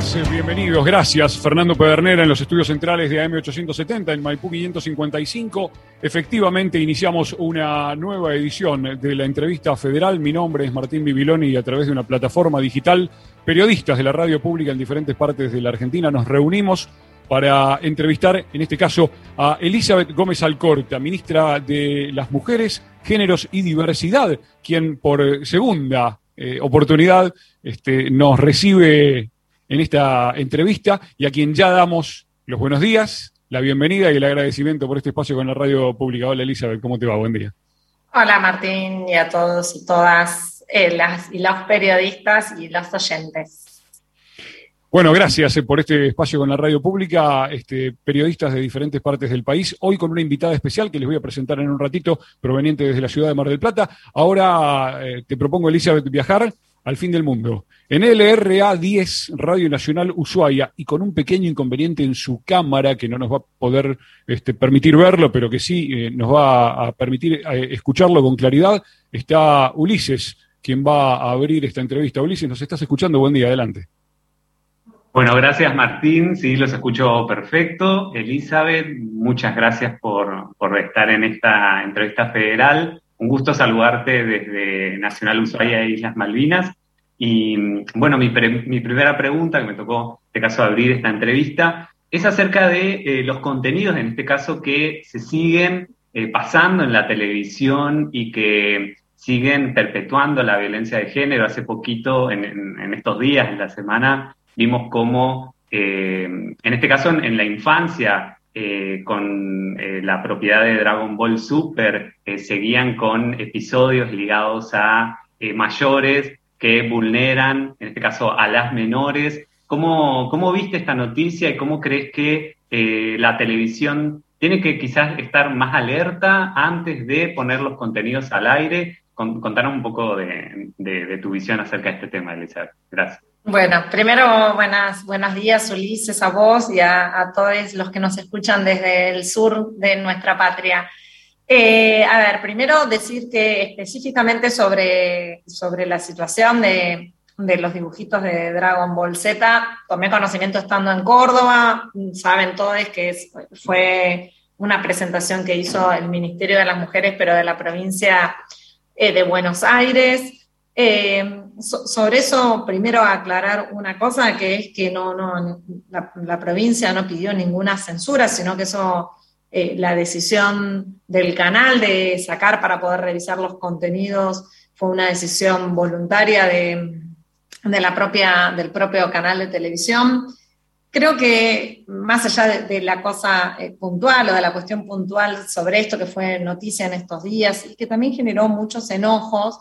bienvenidas, eh, bienvenidos. Gracias, Fernando Pedernera en los estudios centrales de AM870 en Maipú 555. Efectivamente, iniciamos una nueva edición de la entrevista federal. Mi nombre es Martín Bibiloni y a través de una plataforma digital, periodistas de la radio pública en diferentes partes de la Argentina nos reunimos para entrevistar, en este caso, a Elizabeth Gómez Alcorta, ministra de las Mujeres, Géneros y Diversidad, quien por segunda eh, oportunidad este, nos recibe en esta entrevista y a quien ya damos los buenos días, la bienvenida y el agradecimiento por este espacio con la radio pública. Hola Elizabeth, ¿cómo te va? Buen día. Hola Martín y a todos y todas eh, las, y los periodistas y los oyentes. Bueno, gracias eh, por este espacio con la radio pública, este, periodistas de diferentes partes del país. Hoy con una invitada especial que les voy a presentar en un ratito, proveniente desde la ciudad de Mar del Plata. Ahora eh, te propongo, Elizabeth, viajar al fin del mundo. En LRA 10, Radio Nacional Ushuaia, y con un pequeño inconveniente en su cámara que no nos va a poder este, permitir verlo, pero que sí eh, nos va a permitir escucharlo con claridad, está Ulises, quien va a abrir esta entrevista. Ulises, ¿nos estás escuchando? Buen día, adelante. Bueno, gracias Martín, sí, los escucho perfecto. Elizabeth, muchas gracias por, estar en esta entrevista federal. Un gusto saludarte desde Nacional Ushuaia e Islas Malvinas. Y bueno, mi, primera pregunta, que me tocó, en este caso, abrir esta entrevista, es acerca de eh, los contenidos, en este caso, que se siguen eh, pasando en la televisión y que siguen perpetuando la violencia de género. Hace poquito, en, en estos días, en la semana, vimos cómo, eh, en este caso en, la infancia, eh, con eh, la propiedad de Dragon Ball Super, seguían con episodios ligados a mayores que vulneran, en este caso, a las menores. ¿Cómo, cómo viste esta noticia y cómo crees que la televisión tiene que quizás estar más alerta antes de poner los contenidos al aire? contanos un poco de, de tu visión acerca de este tema, Elizabeth. Gracias. Bueno, primero buenas, buenos días Ulises, a vos y a, todos los que nos escuchan desde el sur de nuestra patria. Eh, a ver, primero decir que específicamente sobre, sobre la situación de, de los dibujitos de Dragon Ball Z, tomé conocimiento estando en Córdoba, saben todos que fue una presentación que hizo el Ministerio de las Mujeres, pero de la provincia eh, de Buenos Aires. Eh, sobre eso, primero aclarar una cosa, que es que no, no la, provincia no pidió ninguna censura, sino que eso, eh, la decisión del canal de sacar para poder revisar los contenidos fue una decisión voluntaria de, de la propia, del propio canal de televisión. Creo que más allá de, la cosa eh, puntual o de la cuestión puntual sobre esto que fue noticia en estos días y que también generó muchos enojos,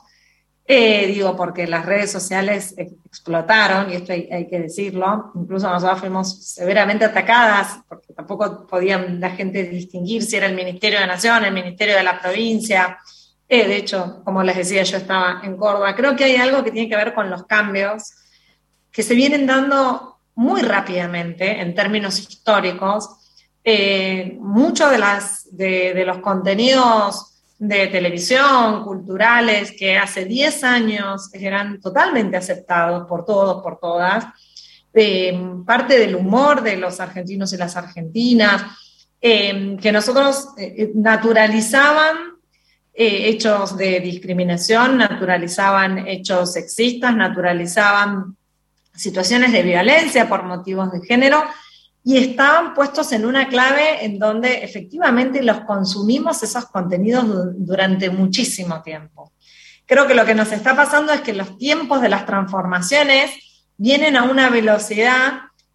eh, digo, porque las redes sociales explotaron, y esto hay, que decirlo, incluso nosotros fuimos severamente atacadas, porque tampoco podían la gente distinguir si era el Ministerio de Nación, el Ministerio de la Provincia. Eh, de hecho, como les decía, yo estaba en Córdoba. Creo que hay algo que tiene que ver con los cambios que se vienen dando muy rápidamente en términos históricos. Eh, muchos de, de los contenidos de televisión, culturales, que hace 10 años eran totalmente aceptados por todos, por todas, parte del humor de los argentinos y las argentinas, em, que nosotros eh, eh, naturalizaban eh, hechos de discriminación, naturalizaban hechos sexistas, naturalizaban situaciones de violencia por motivos de género, y estaban puestos en una clave en donde efectivamente los consumimos esos contenidos durante muchísimo tiempo. Creo que lo que nos está pasando es que los tiempos de las transformaciones vienen a una velocidad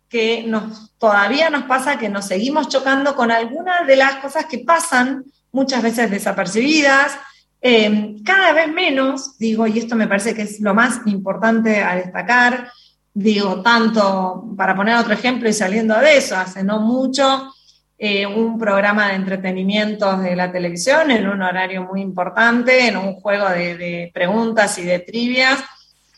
que nos, todavía nos pasa que nos seguimos chocando con algunas de las cosas que pasan muchas veces desapercibidas, eh, cada vez menos, digo, y esto me parece que es lo más importante a destacar, digo, tanto, para poner otro ejemplo y saliendo de eso, hace no mucho, eh, un programa de entretenimiento de la televisión en un horario muy importante, en un juego de, preguntas y de trivias,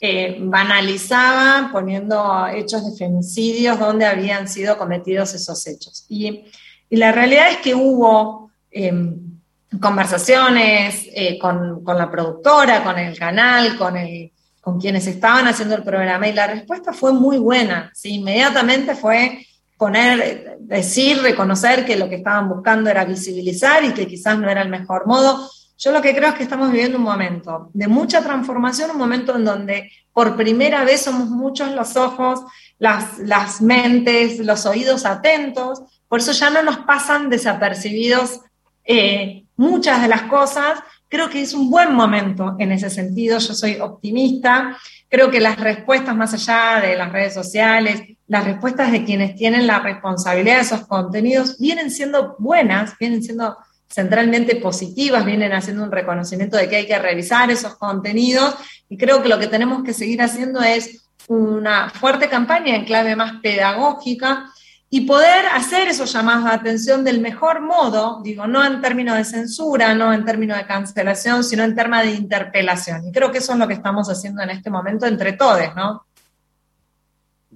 eh, banalizaba poniendo hechos de femicidios donde habían sido cometidos esos hechos. Y, la realidad es que hubo em, conversaciones eh, con, con la productora, con el canal, con el con quienes estaban haciendo el programa y la respuesta fue muy buena. ¿sí? Inmediatamente fue poner, decir, reconocer que lo que estaban buscando era visibilizar y que quizás no era el mejor modo. Yo lo que creo es que estamos viviendo un momento de mucha transformación, un momento en donde por primera vez somos muchos los ojos, las, las mentes, los oídos atentos, por eso ya no nos pasan desapercibidos eh, muchas de las cosas. Creo que es un buen momento en ese sentido, yo soy optimista, creo que las respuestas más allá de las redes sociales, las respuestas de quienes tienen la responsabilidad de esos contenidos vienen siendo buenas, vienen siendo centralmente positivas, vienen haciendo un reconocimiento de que hay que revisar esos contenidos. Y creo que lo que tenemos que seguir haciendo es una fuerte campaña en clave más pedagógica y poder hacer esos llamados de atención del mejor modo, digo, no en términos de censura, no en términos de cancelación, sino en términos de interpelación. Y creo que eso es lo que estamos haciendo en este momento entre todos, ¿no?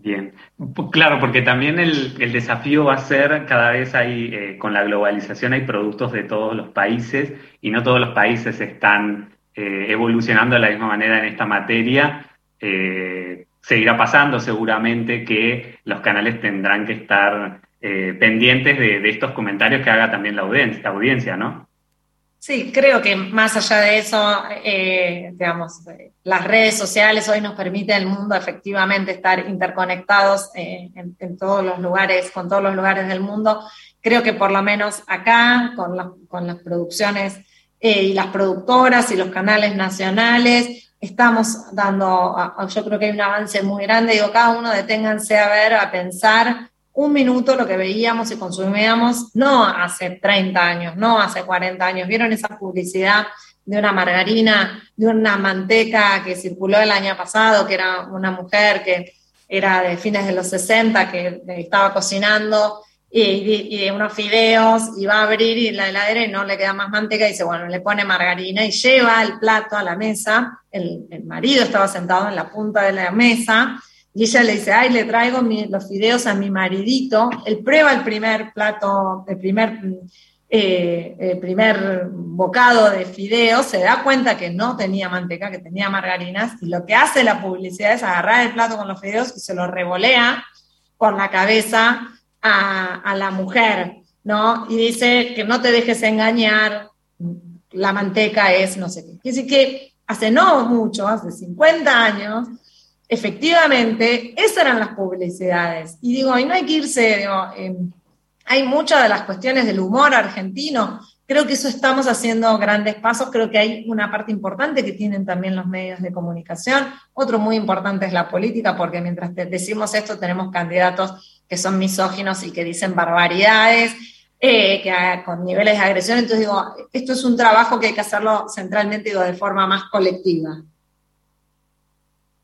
Bien, claro, porque también el, desafío va a ser, cada vez hay, eh, con la globalización hay productos de todos los países y no todos los países están eh, evolucionando de la misma manera en esta materia. Eh, seguirá pasando seguramente que los canales tendrán que estar pendientes de, estos comentarios que haga también la audiencia, audiencia ¿no? Sí, creo que más allá de eso, eh, digamos, las redes sociales hoy nos permiten el mundo efectivamente estar interconectados eh, en, todos los lugares, con todos los lugares del mundo. Creo que por lo menos acá, con, las producciones eh, y las productoras y los canales nacionales, estamos dando, yo creo que hay un avance muy grande. Digo, cada uno deténganse a ver, a pensar un minuto lo que veíamos y consumíamos, no hace 30 años, no hace 40 años. ¿Vieron esa publicidad de una margarina, de una manteca que circuló el año pasado, que era una mujer que era de fines de los 60, que estaba cocinando y, unos fideos y va a abrir la heladera y no le queda más manteca y dice, bueno, le pone margarina y lleva el plato a la mesa. El, marido estaba sentado en la punta de la mesa y ella le dice, ay, le traigo los fideos a mi maridito. Él prueba el primer plato, el primer, eh, el primer bocado de fideos, se da cuenta que no tenía manteca, que tenía margarinas, y lo que hace la publicidad es agarrar el plato con los fideos y se lo revolea por la cabeza a, la mujer, ¿no? Y dice que no te dejes engañar, la manteca es no sé qué. Quiere que hace no mucho, hace 50 años, efectivamente, esas eran las publicidades. Y digo, y no hay que irse, digo, em, hay muchas de las cuestiones del humor argentino. Creo que eso estamos haciendo grandes pasos. Creo que hay una parte importante que tienen también los medios de comunicación. Otro muy importante es la política, porque mientras decimos esto, tenemos candidatos que son misóginos y que dicen barbaridades. Eh, que, con niveles de agresión. Entonces digo, esto es un trabajo que hay que hacerlo centralmente digo, de forma más colectiva.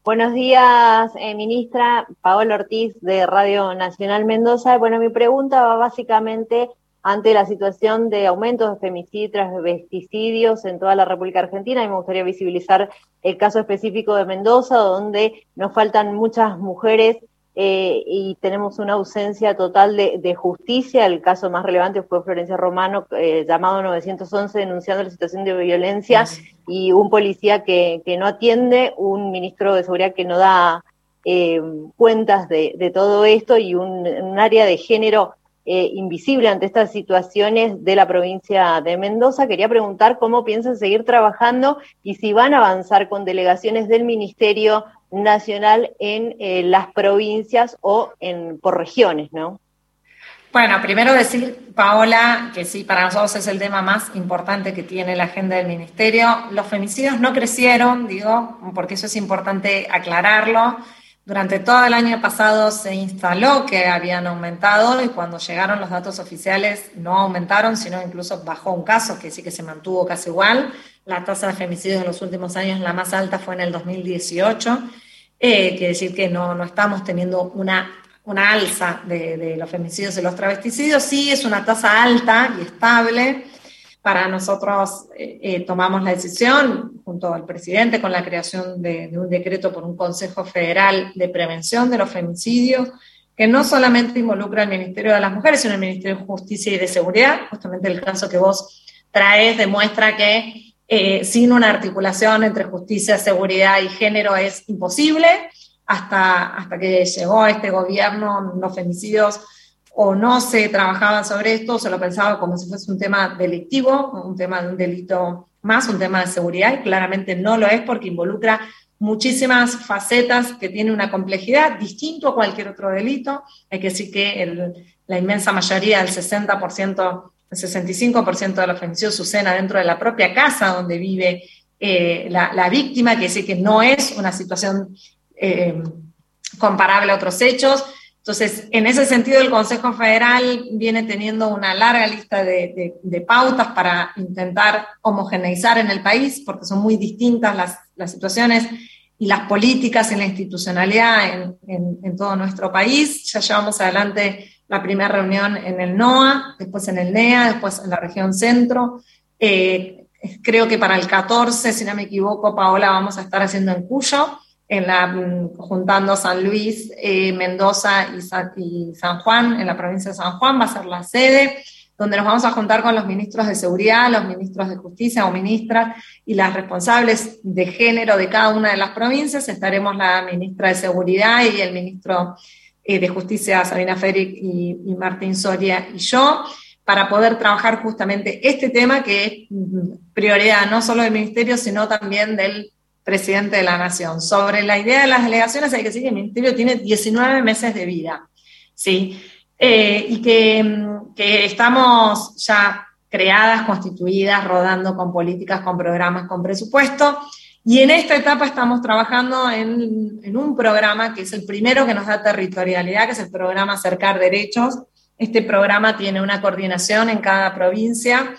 Buenos días, eh, ministra Paola Ortiz de Radio Nacional Mendoza. Bueno, mi pregunta va básicamente ante la situación de aumentos de femicidios, transvesticidios en toda la República Argentina y me gustaría visibilizar el caso específico de Mendoza, donde nos faltan muchas mujeres eh, y tenemos una ausencia total de, justicia. El caso más relevante fue Florencia Romano, eh, llamado 911, denunciando la situación de violencia y un policía que, no atiende, un ministro de Seguridad que no da eh, cuentas de, todo esto y un, área de género invisible ante estas situaciones de la provincia de Mendoza. Quería preguntar cómo piensan seguir trabajando y si van a avanzar con delegaciones del Ministerio nacional en eh, las provincias o en, por regiones, ¿no? Bueno, primero decir, Paola, que sí, para nosotros es el tema más importante que tiene la agenda del Ministerio. Los femicidios no crecieron, digo, porque eso es importante aclararlo. Durante todo el año pasado se instaló que habían aumentado y cuando llegaron los datos oficiales no aumentaron, sino incluso bajó un caso, que sí que se mantuvo casi igual. La tasa de femicidios en los últimos años, la más alta fue en el 2018. Eh, quiere decir que no, no estamos teniendo una, una alza de, los femicidios y los travesticidios. Sí, es una tasa alta y estable. Para nosotros eh, eh, tomamos la decisión, junto al presidente, con la creación de, un decreto por un Consejo Federal de Prevención de los Femicidios, que no solamente involucra al Ministerio de las Mujeres, sino al Ministerio de Justicia y de Seguridad. Justamente el caso que vos traes demuestra que eh, sin una articulación entre justicia, seguridad y género es imposible. Hasta, hasta que llegó este gobierno, los femicidios o no se trabajaba sobre esto, se lo pensaba como si fuese un tema delictivo, un tema de un delito más, un tema de seguridad, y claramente no lo es porque involucra muchísimas facetas que tiene una complejidad distinto a cualquier otro delito. Hay que decir que la inmensa mayoría, el 60%, el 65% de los femicidios suceden dentro de la propia casa donde vive eh, la, víctima, que decir que no es una situación eh, comparable a otros hechos. Entonces, en ese sentido, el Consejo Federal viene teniendo una larga lista de, pautas para intentar homogeneizar en el país, porque son muy distintas las, situaciones y las políticas y la institucionalidad en, todo nuestro país. Ya llevamos adelante la primera reunión en el NOA, después en el NEA, después en la región centro. Eh, creo que para el 14, si no me equivoco, Paola, vamos a estar haciendo en Cuyo en la, mm, juntando San Luis, eh, Mendoza y San, Juan, en la provincia de San Juan, va a ser la sede, donde nos vamos a juntar con los ministros de seguridad, los ministros de justicia o ministras y las responsables de género de cada una de las provincias. Estaremos la ministra de seguridad y el ministro eh, de justicia, Sabina Feric y, Martín Soria y yo para poder trabajar justamente este tema que es mm, prioridad no solo del ministerio, sino también del presidente de la Nación. Sobre la idea de las delegaciones, hay que decir que el Ministerio tiene 19 meses de vida, ¿sí? Eh, y que, estamos ya creadas, constituidas, rodando con políticas, con programas, con presupuesto. Y en esta etapa estamos trabajando en, un programa que es el primero que nos da territorialidad, que es el programa Acercar Derechos. Este programa tiene una coordinación en cada provincia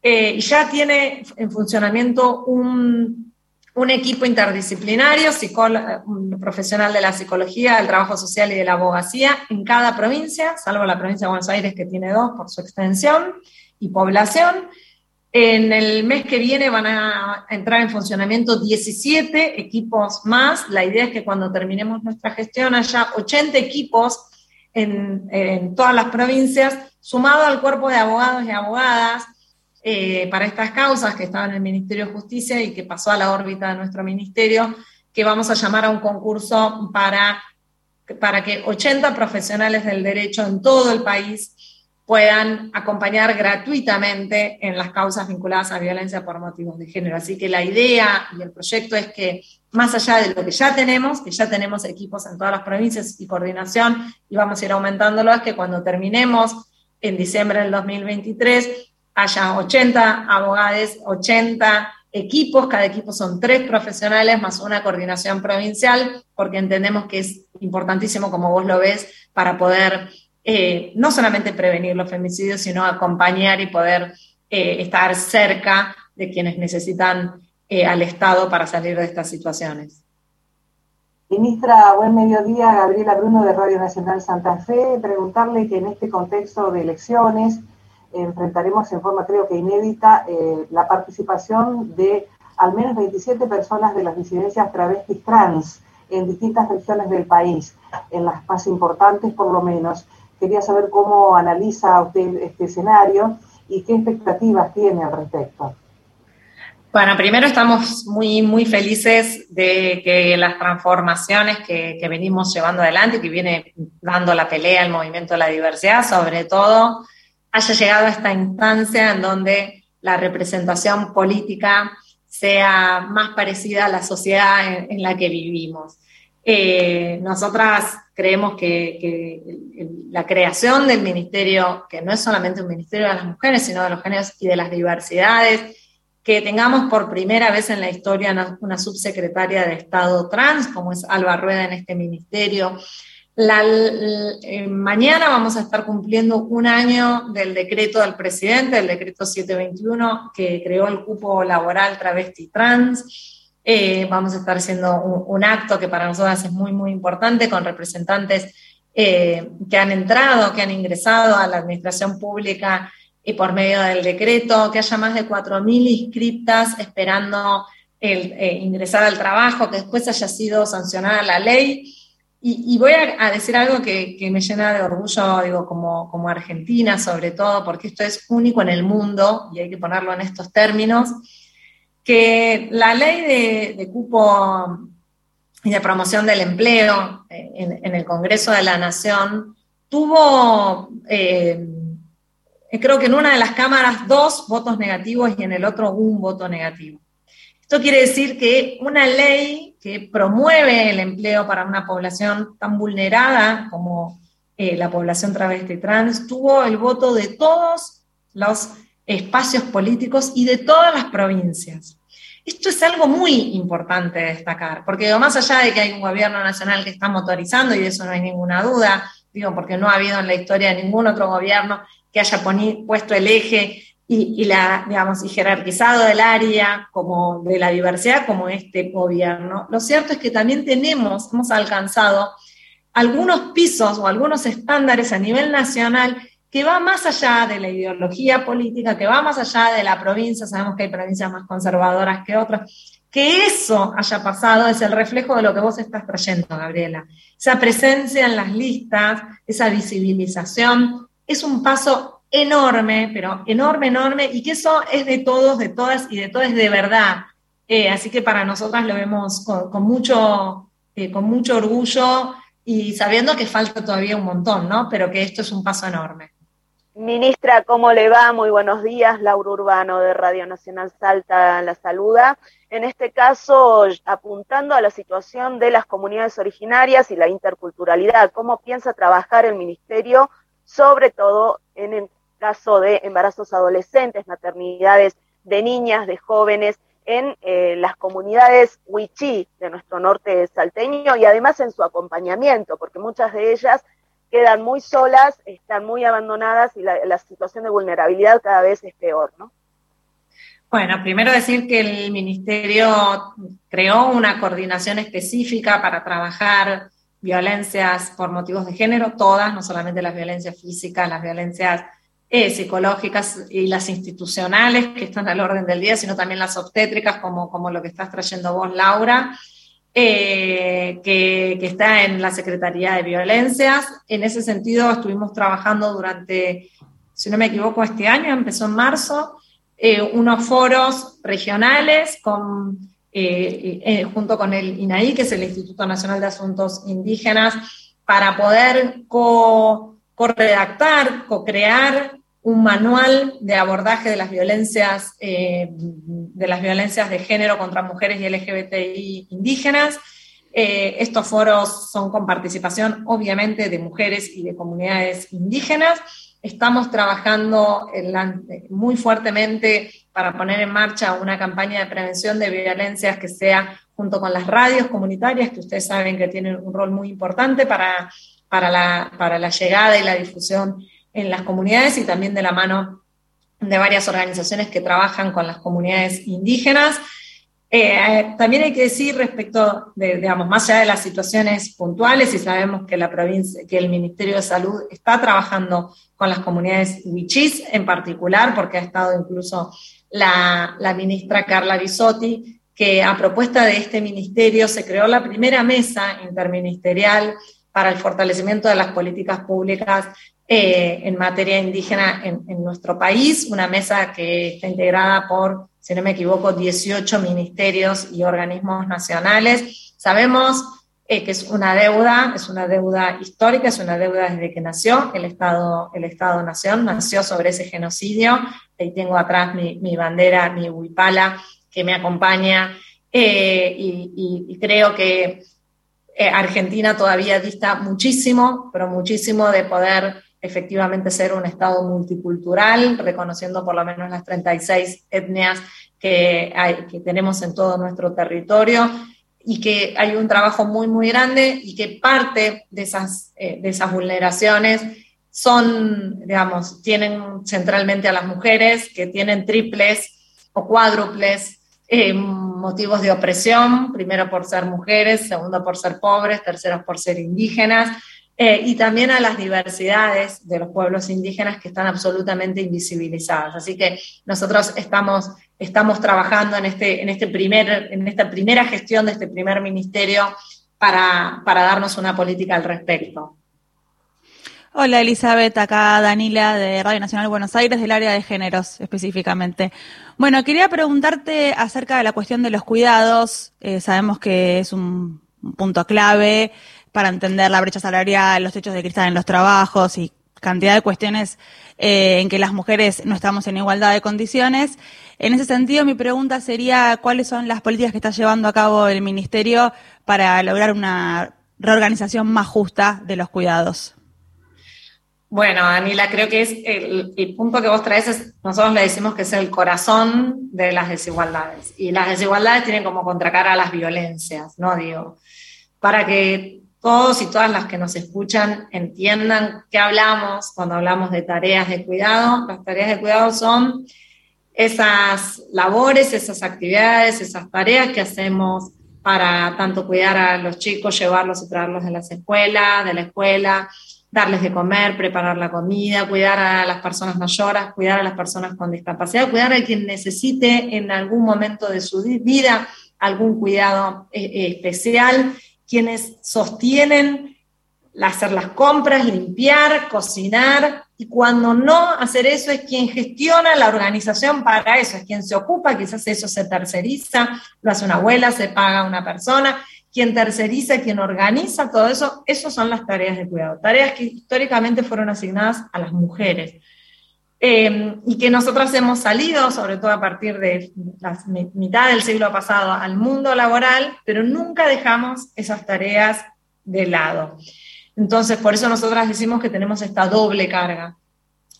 eh, y ya tiene en funcionamiento un, un equipo interdisciplinario, un profesional de la psicología, del trabajo social y de la abogacía en cada provincia, salvo la provincia de Buenos Aires que tiene dos por su extensión y población. En el mes que viene van a entrar en funcionamiento 17 equipos más. La idea es que cuando terminemos nuestra gestión haya 80 equipos en, todas las provincias, sumado al cuerpo de abogados y abogadas, eh, para estas causas que estaba en el Ministerio de Justicia y que pasó a la órbita de nuestro ministerio, que vamos a llamar a un concurso para, para que 80 profesionales del derecho en todo el país puedan acompañar gratuitamente en las causas vinculadas a violencia por motivos de género. Así que la idea y el proyecto es que más allá de lo que ya tenemos, que ya tenemos equipos en todas las provincias y coordinación, y vamos a ir aumentándolo, es que cuando terminemos en diciembre del 2023 haya 80 abogados, 80 equipos, cada equipo son tres profesionales más una coordinación provincial, porque entendemos que es importantísimo, como vos lo ves, para poder eh, no solamente prevenir los femicidios, sino acompañar y poder eh, estar cerca de quienes necesitan eh, al Estado para salir de estas situaciones. Ministra, buen mediodía. Gabriela Bruno de Radio Nacional Santa Fe. Preguntarle que en este contexto de elecciones, enfrentaremos en forma creo que inédita la participación de al menos 27 personas de las disidencias travestis trans en distintas regiones del país, en las más importantes por lo menos. Quería saber cómo analiza usted este escenario y qué expectativas tiene al respecto. Bueno, primero estamos muy, muy felices de que las transformaciones que, que venimos llevando adelante y que viene dando la pelea al movimiento de la diversidad, sobre todo haya llegado a esta instancia en donde la representación política sea más parecida a la sociedad en, la que vivimos. Eh, nosotras creemos que, la creación del ministerio, que no es solamente un ministerio de las mujeres, sino de los géneros y de las diversidades, que tengamos por primera vez en la historia una, subsecretaria de Estado trans, como es Alba Rueda en este ministerio, eh, mañana vamos a estar cumpliendo un año del decreto del presidente, el decreto 721, que creó el cupo laboral travesti trans. Eh, vamos a estar haciendo un, acto que para nosotras es muy, muy importante con representantes eh, que han entrado, que han ingresado a la administración pública y por medio del decreto, que haya más de 4.000 inscriptas esperando el, ingresar al trabajo, que después haya sido sancionada la ley y, voy a, decir algo que, me llena de orgullo, digo, como, como argentina sobre todo, porque esto es único en el mundo y hay que ponerlo en estos términos. Que la ley de, cupo y de promoción del empleo en, el Congreso de la Nación tuvo, eh, creo que en una de las cámaras, dos votos negativos y en el otro un voto negativo. Esto quiere decir que una ley que promueve el empleo para una población tan vulnerada como eh, la población travesti trans tuvo el voto de todos los espacios políticos y de todas las provincias. Esto es algo muy importante de destacar, porque más allá de que hay un gobierno nacional que está motorizando, y de eso no hay ninguna duda, digo, porque no ha habido en la historia ningún otro gobierno que haya puesto el eje y, la, digamos, y jerarquizado el área como de la diversidad como este gobierno. Lo cierto es que también tenemos, hemos alcanzado algunos pisos o algunos estándares a nivel nacional que va más allá de la ideología política, que va más allá de la provincia, sabemos que hay provincias más conservadoras que otras, que eso haya pasado es el reflejo de lo que vos estás trayendo, Gabriela. Esa presencia en las listas, esa visibilización, es un paso enorme, pero enorme, enorme, y que eso es de todos, de todas y de todas de verdad. Eh, así que para nosotras lo vemos con, mucho, eh, con mucho orgullo y sabiendo que falta todavía un montón, ¿no? Pero que esto es un paso enorme. Ministra, ¿cómo le va? Muy buenos días. Laura Urbano de Radio Nacional Salta la saluda. En este caso, apuntando a la situación de las comunidades originarias y la interculturalidad, ¿cómo piensa trabajar el Ministerio, sobre todo en el caso de embarazos adolescentes, maternidades de niñas, de jóvenes, en eh, las comunidades wichí de nuestro norte salteño y además en su acompañamiento, porque muchas de ellas quedan muy solas, están muy abandonadas y la, situación de vulnerabilidad cada vez es peor, ¿no? Bueno, primero decir que el Ministerio creó una coordinación específica para trabajar violencias por motivos de género, todas, no solamente las violencias físicas, las violencias eh, psicológicas y las institucionales que están al orden del día, sino también las obstétricas, como, como lo que estás trayendo vos, Laura. Eh, que, está en la Secretaría de Violencias. En ese sentido, estuvimos trabajando durante, si no me equivoco, este año, empezó en marzo, eh, unos foros regionales con, eh, junto con el INAI, que es el Instituto Nacional de Asuntos Indígenas, para poder co-redactar, co-crear un manual de abordaje de las violencias, eh, de las violencias de género contra mujeres y LGBTI indígenas. Eh, estos foros son con participación, obviamente, de mujeres y de comunidades indígenas. Estamos trabajando muy fuertemente para poner en marcha una campaña de prevención de violencias que sea junto con las radios comunitarias, que ustedes saben que tienen un rol muy importante para, para, la, para la llegada y la difusión en las comunidades y también de la mano de varias organizaciones que trabajan con las comunidades indígenas. Eh, también hay que decir respecto de, digamos, más allá de las situaciones puntuales, y sabemos que la provincia, que el Ministerio de Salud está trabajando con las comunidades huichís en particular, porque ha estado incluso la, la ministra Carla Bisotti, que a propuesta de este ministerio se creó la primera mesa interministerial para el fortalecimiento de las políticas públicas eh, en materia indígena en, nuestro país, una mesa que está integrada por, si no me equivoco, 18 ministerios y organismos nacionales. Sabemos eh, que es una deuda, es una deuda histórica, es una deuda desde que nació el Estado, el Estado Nación, nació sobre ese genocidio. Ahí tengo atrás mi, bandera, mi huipala, que me acompaña, eh, y, creo que Argentina todavía dista muchísimo, pero muchísimo de poder efectivamente ser un Estado multicultural, reconociendo por lo menos las 36 etnias que, que tenemos en todo nuestro territorio y que hay un trabajo muy, muy grande y que parte de esas, eh, de esas vulneraciones son, digamos, tienen centralmente a las mujeres que tienen triples o cuádruples eh, motivos de opresión, primero por ser mujeres, segundo por ser pobres, tercero por ser indígenas, eh, y también a las diversidades de los pueblos indígenas que están absolutamente invisibilizadas. Así que nosotros estamos, estamos trabajando en, este, en, este primer, en esta primera gestión de este primer ministerio para, para darnos una política al respecto. Hola Elizabeth, acá Danila de Radio Nacional Buenos Aires, del área de géneros específicamente. Bueno, quería preguntarte acerca de la cuestión de los cuidados. Eh, sabemos que es un punto clave para entender la brecha salarial, los techos de cristal en los trabajos y cantidad de cuestiones eh, en que las mujeres no estamos en igualdad de condiciones. En ese sentido, mi pregunta sería cuáles son las políticas que está llevando a cabo el Ministerio para lograr una reorganización más justa de los cuidados. Bueno, Anila, creo que es el, punto que vos traes, es, nosotros le decimos que es el corazón de las desigualdades. Y las desigualdades tienen como contracara a las violencias, ¿no? Digo, para que todos y todas las que nos escuchan entiendan qué hablamos cuando hablamos de tareas de cuidado. Las tareas de cuidado son esas labores, esas actividades, esas tareas que hacemos para tanto cuidar a los chicos, llevarlos y traerlos de las escuelas, de la escuela, darles de comer, preparar la comida, cuidar a las personas mayores, cuidar a las personas con discapacidad, cuidar a quien necesite en algún momento de su vida algún cuidado eh, eh, especial quienes sostienen hacer las compras, limpiar, cocinar, y cuando no hacer eso es quien gestiona la organización para eso, es quien se ocupa, quizás eso se terceriza, lo hace una abuela, se paga una persona, quien terceriza, quien organiza todo eso, esas son las tareas de cuidado, tareas que históricamente fueron asignadas a las mujeres. Eh, y que nosotros hemos salido, sobre todo a partir de la mitad del siglo pasado, al mundo laboral, pero nunca dejamos esas tareas de lado. Entonces, por eso nosotras decimos que tenemos esta doble carga,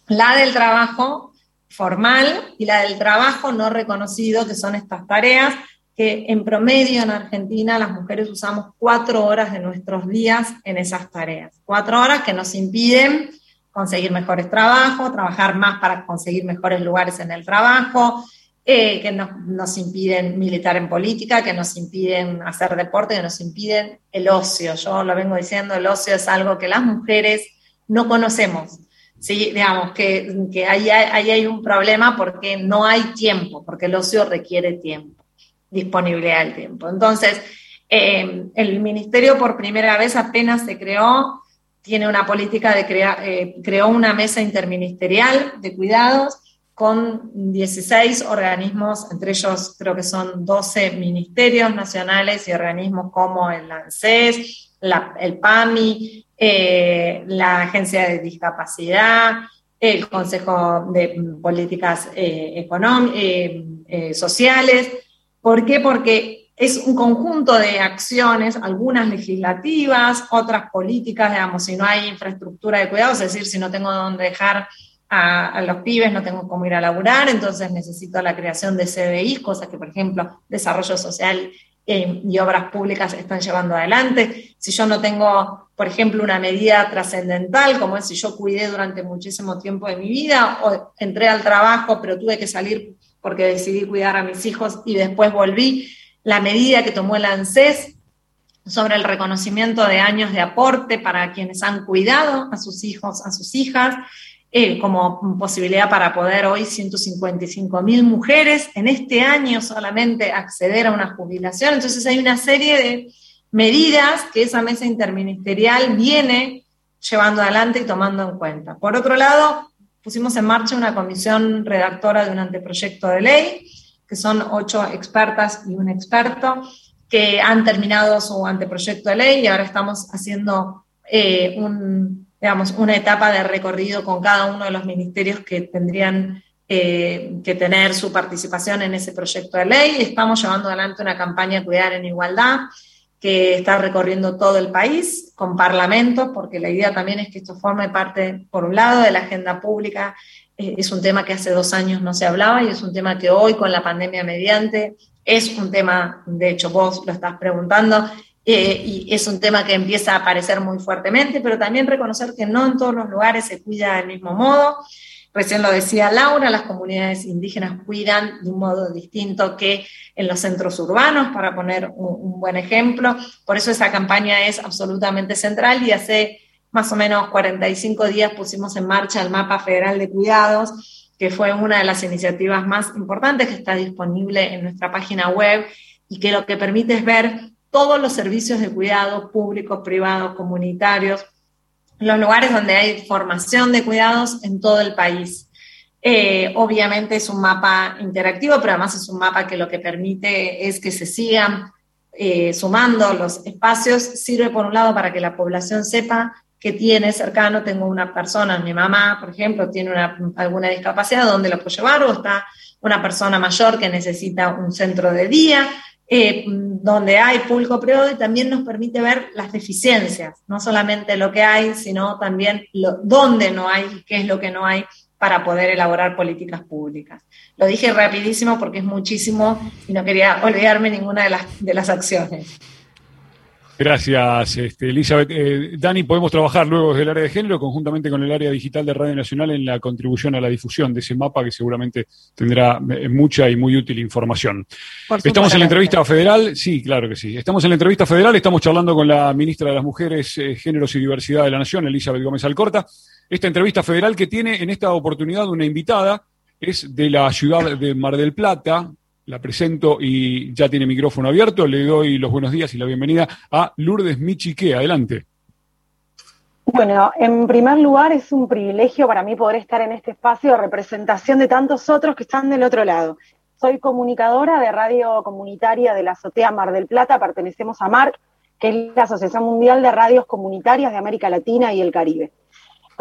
la del trabajo formal y la del trabajo no reconocido, que son estas tareas que en promedio en Argentina las mujeres usamos cuatro horas de nuestros días en esas tareas. Cuatro horas que nos impiden conseguir mejores trabajos, trabajar más para conseguir mejores lugares en el trabajo, eh, que nos, impiden militar en política, que nos impiden hacer deporte, que nos impiden el ocio. Yo lo vengo diciendo, el ocio es algo que las mujeres no conocemos. Sí, digamos que, que ahí, hay, hay un problema porque no hay tiempo, porque el ocio requiere tiempo, disponibilidad del tiempo. Entonces, eh, el ministerio por primera vez apenas se creó tiene una política de crear, eh, creó una mesa interministerial de cuidados con 16 organismos, entre ellos creo que son 12 ministerios nacionales y organismos como el ANSES, el PAMI, eh, la Agencia de Discapacidad, el Consejo de Políticas eh, Sociales. ¿Por qué? Porque es un conjunto de acciones, algunas legislativas, otras políticas, digamos, si no hay infraestructura de cuidados, es decir, si no tengo dónde dejar a, los pibes, no tengo cómo ir a laburar, entonces necesito la creación de CDIs, cosas que, por ejemplo, desarrollo social eh, y obras públicas están llevando adelante. Si yo no tengo, por ejemplo, una medida trascendental, como es si yo cuidé durante muchísimo tiempo de mi vida o entré al trabajo, pero tuve que salir porque decidí cuidar a mis hijos y después volví, la medida que tomó el ANSES sobre el reconocimiento de años de aporte para quienes han cuidado a sus hijos, a sus hijas, eh, como posibilidad para poder hoy 155 mil mujeres en este año solamente acceder a una jubilación. Entonces hay una serie de medidas que esa mesa interministerial viene llevando adelante y tomando en cuenta. Por otro lado, pusimos en marcha una comisión redactora de un anteproyecto de ley que son ocho expertas y un experto que han terminado su anteproyecto de ley y ahora estamos haciendo eh, una etapa de recorrido con cada uno de los ministerios que tendrían eh, que tener su participación en ese proyecto de ley. Estamos llevando adelante una campaña Cuidar en Igualdad que está recorriendo todo el país con parlamentos, porque la idea también es que esto forme parte, por un lado, de la agenda pública es un tema que hace dos años no se hablaba y es un tema que hoy con la pandemia mediante es un tema, de hecho vos lo estás preguntando, eh, y es un tema que empieza a aparecer muy fuertemente, pero también reconocer que no en todos los lugares se cuida del mismo modo. Recién lo decía Laura, las comunidades indígenas cuidan de un modo distinto que en los centros urbanos, para poner un buen ejemplo. Por eso esa campaña es absolutamente central y hace más o menos 45 días pusimos en marcha el mapa federal de cuidados, que fue una de las iniciativas más importantes que está disponible en nuestra página web y que lo que permite es ver todos los servicios de cuidado públicos, privados, comunitarios, los lugares donde hay formación de cuidados en todo el país. Eh, obviamente es un mapa interactivo, pero además es un mapa que lo que permite es que se sigan eh, sumando los espacios. Sirve por un lado para que la población sepa que tiene cercano, tengo una persona, mi mamá, por ejemplo, tiene alguna discapacidad, ¿dónde la puedo llevar? O está una persona mayor que necesita un centro de día, eh, donde hay público privado y también nos permite ver las deficiencias, no solamente lo que hay, sino también dónde no hay y qué es lo que no hay para poder elaborar políticas públicas. Lo dije rapidísimo porque es muchísimo y no quería olvidarme ninguna de las, de las acciones. Gracias, este, Elizabeth. Eh, Dani, podemos trabajar luego desde el área de género conjuntamente con el área digital de Radio Nacional en la contribución a la difusión de ese mapa que seguramente tendrá eh, mucha y muy útil información. Estamos en la entrevista federal, sí, claro que sí. Estamos en la entrevista federal, estamos charlando con la ministra de las Mujeres, eh, Géneros y Diversidad de la Nación, Elizabeth Gómez Alcorta. Esta entrevista federal que tiene en esta oportunidad una invitada es de la ciudad de Mar del Plata, la presento y ya tiene micrófono abierto. Le doy los buenos días y la bienvenida a Lourdes Michique. Adelante. Bueno, en primer lugar es un privilegio para mí poder estar en este espacio de representación de tantos otros que están del otro lado. Soy comunicadora de radio comunitaria de la Azotea Mar del Plata, pertenecemos a MARC, que es la Asociación Mundial de Radios Comunitarias de América Latina y el Caribe.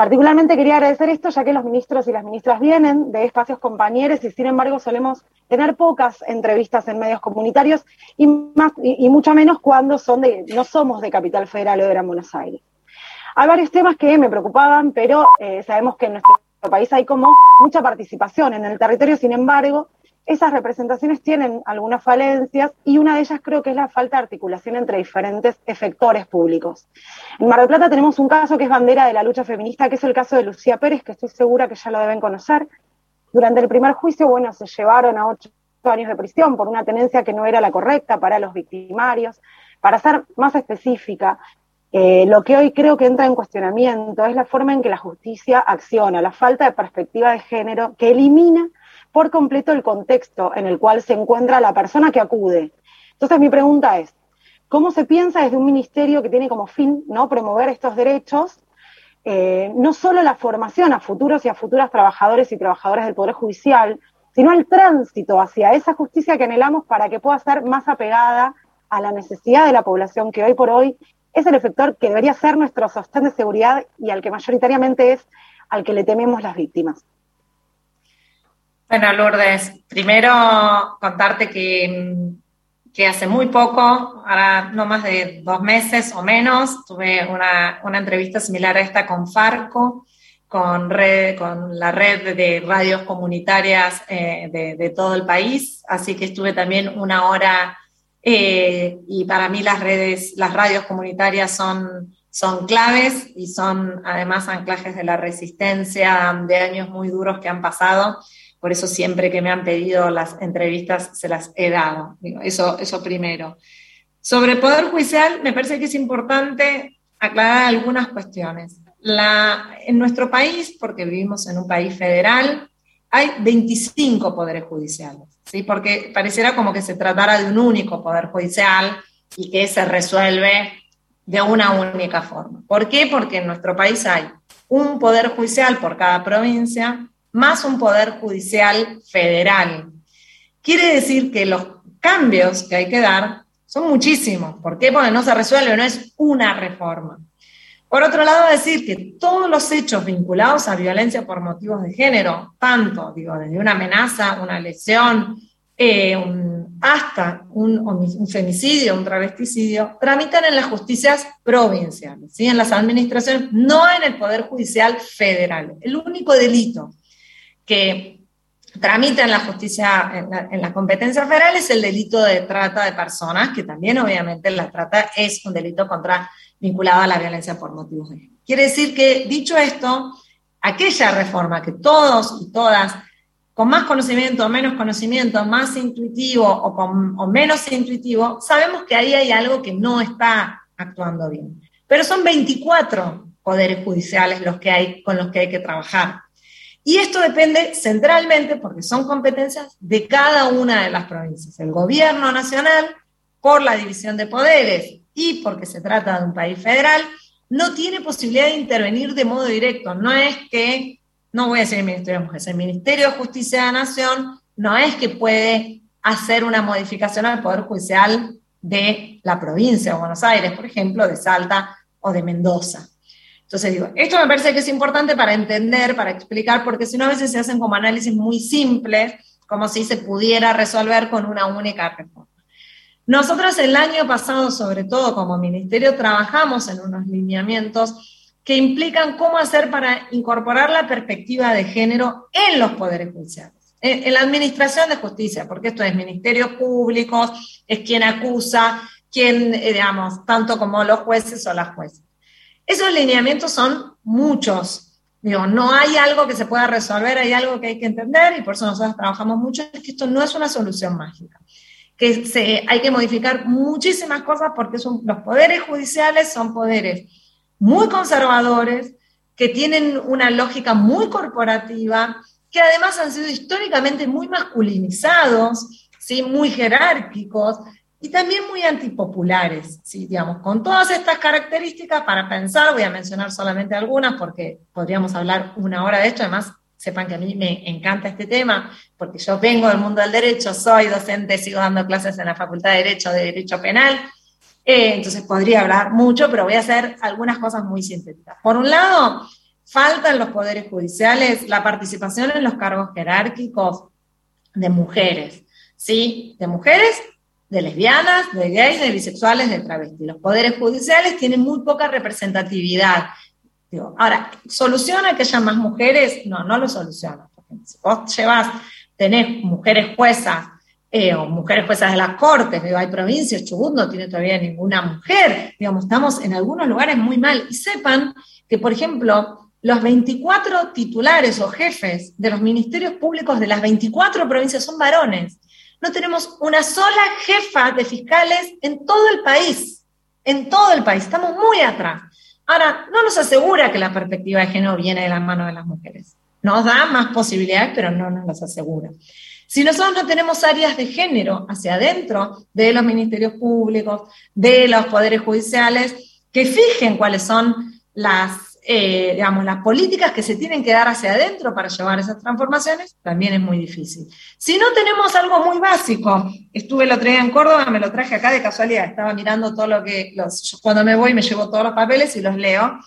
Particularmente quería agradecer esto, ya que los ministros y las ministras vienen de espacios compañeros y sin embargo solemos tener pocas entrevistas en medios comunitarios y, más, y, mucho menos cuando son de, no somos de Capital Federal o de Gran Buenos Aires. Hay varios temas que me preocupaban, pero eh, sabemos que en nuestro país hay como mucha participación en el territorio, sin embargo, esas representaciones tienen algunas falencias y una de ellas creo que es la falta de articulación entre diferentes efectores públicos. En Mar del Plata tenemos un caso que es bandera de la lucha feminista, que es el caso de Lucía Pérez, que estoy segura que ya lo deben conocer. Durante el primer juicio, bueno, se llevaron a ocho años de prisión por una tenencia que no era la correcta para los victimarios. Para ser más específica, eh, lo que hoy creo que entra en cuestionamiento es la forma en que la justicia acciona, la falta de perspectiva de género que elimina por completo el contexto en el cual se encuentra la persona que acude. Entonces mi pregunta es, ¿cómo se piensa desde un ministerio que tiene como fin ¿no? promover estos derechos, eh, no solo la formación a futuros y a futuras trabajadores y trabajadoras del Poder Judicial, sino el tránsito hacia esa justicia que anhelamos para que pueda ser más apegada a la necesidad de la población que hoy por hoy es el efector que debería ser nuestro sostén de seguridad y al que mayoritariamente es al que le tememos las víctimas. Bueno, Lourdes, primero contarte que, que, hace muy poco, ahora no más de dos meses o menos, tuve una, una entrevista similar a esta con Farco, con, red, con la red de radios comunitarias eh, de, de, todo el país, así que estuve también una hora eh, y para mí las redes, las radios comunitarias son, son claves y son además anclajes de la resistencia de años muy duros que han pasado por eso siempre que me han pedido las entrevistas se las he dado. Eso, eso primero. Sobre Poder Judicial, me parece que es importante aclarar algunas cuestiones. En nuestro país, porque vivimos en un país federal, hay 25 poderes judiciales, ¿sí? porque pareciera como que se tratara de un único poder judicial y que se resuelve de una única forma. ¿Por qué? Porque en nuestro país hay un poder judicial por cada provincia, más un poder judicial federal. Quiere decir que los cambios que hay que dar son muchísimos. ¿Por qué? Porque no se resuelve, no es una reforma. Por otro lado, decir que todos los hechos vinculados a violencia por motivos de género, tanto, digo, desde una amenaza, una lesión, eh, hasta un, femicidio, un travesticidio, tramitan en las justicias provinciales, ¿sí? en las administraciones, no en el Poder Judicial Federal. El único delito que tramita en la justicia, en la, federal, es el delito de trata de personas, que también obviamente la trata es un delito contra, vinculado a la violencia por motivos de género. Quiere decir que, dicho esto, aquella reforma que todos y todas, con más conocimiento o menos conocimiento, más intuitivo o, con, o menos intuitivo, sabemos que ahí hay algo que no está actuando bien. Pero son 24 poderes judiciales los que hay, con los que hay que trabajar. Y esto depende centralmente, porque son competencias de cada una de las provincias. El gobierno nacional, por la división de poderes y porque se trata de un país federal, no tiene posibilidad de intervenir de modo directo. No es que, no voy a decir el Ministerio de Mujeres, el Ministerio de Justicia de la Nación no es que puede hacer una modificación al Poder Judicial de la provincia de Buenos Aires, por ejemplo, de Salta o de Mendoza. Entonces digo, esto me parece que es importante para entender, para explicar, porque si no a veces se hacen como análisis muy simples, como si se pudiera resolver con una única reforma. Nosotros el año pasado, sobre todo como ministerio, trabajamos en unos lineamientos que implican cómo hacer para incorporar la perspectiva de género en los poderes judiciales en, la administración de justicia, porque esto es ministerios públicos, es quien acusa, quien, eh, digamos, tanto como los jueces o las jueces. Esos lineamientos son muchos. No hay algo que se pueda resolver, hay algo que hay que entender y por eso nosotros trabajamos mucho, es que esto no es una solución mágica. Que hay que modificar muchísimas cosas porque los poderes judiciales son poderes muy conservadores, que tienen una lógica muy corporativa, que además han sido históricamente muy masculinizados, ¿sí? muy jerárquicos y también muy antipopulares, ¿sí? digamos, con todas estas características para pensar, voy a mencionar solamente algunas porque podríamos hablar una hora de esto, además sepan que a mí me encanta este tema, porque yo vengo del mundo del derecho, soy docente, sigo dando clases en la Facultad de Derecho de Derecho Penal, eh, entonces podría hablar mucho, pero voy a hacer algunas cosas muy sintéticas. Por un lado, falta en los poderes judiciales la participación en los cargos jerárquicos de mujeres, ¿sí? De mujeres, de lesbianas, de gays, de bisexuales, de travestis. Los poderes judiciales tienen muy poca representatividad. ahora, ¿soluciona que haya más mujeres? No, no lo soluciona. si vos llevas, tenés mujeres juezas eh, o mujeres juezas de las cortes, hay provincias, Chubut no tiene todavía ninguna mujer, digamos, estamos en algunos lugares muy mal. Y sepan que, por ejemplo, los 24 titulares o jefes de los ministerios públicos de las 24 provincias son varones. No tenemos una sola jefa de fiscales en todo el país. En todo el país. Estamos muy atrás. Ahora, no nos asegura que la perspectiva de género viene de la mano de las mujeres. Nos da más posibilidades, pero no nos las asegura. Si nosotros no tenemos áreas de género hacia adentro de los ministerios públicos, de los poderes judiciales, que fijen cuáles son las eh, digamos, las políticas que se tienen que dar hacia adentro para llevar esas transformaciones, también es muy difícil. Si no tenemos algo muy básico, estuve el otro día en Córdoba, me lo traje acá de casualidad, estaba mirando todo lo que, cuando me voy me llevo todos los papeles y los leo.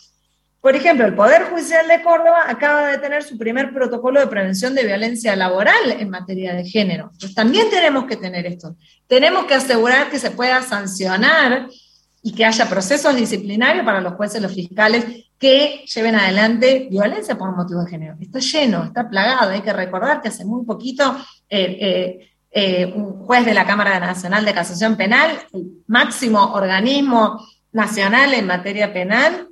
Por ejemplo, el Poder Judicial de Córdoba acaba de tener su primer protocolo de prevención de violencia laboral en materia de género. Entonces también tenemos que tener esto. Tenemos que asegurar que se pueda sancionar y que haya procesos disciplinarios para los jueces los fiscales que lleven adelante violencia por motivo de género. Está lleno, está plagado. Hay que recordar que hace muy poquito eh, eh, eh, un juez de la Cámara Nacional de Casación Penal, el máximo organismo nacional en materia penal,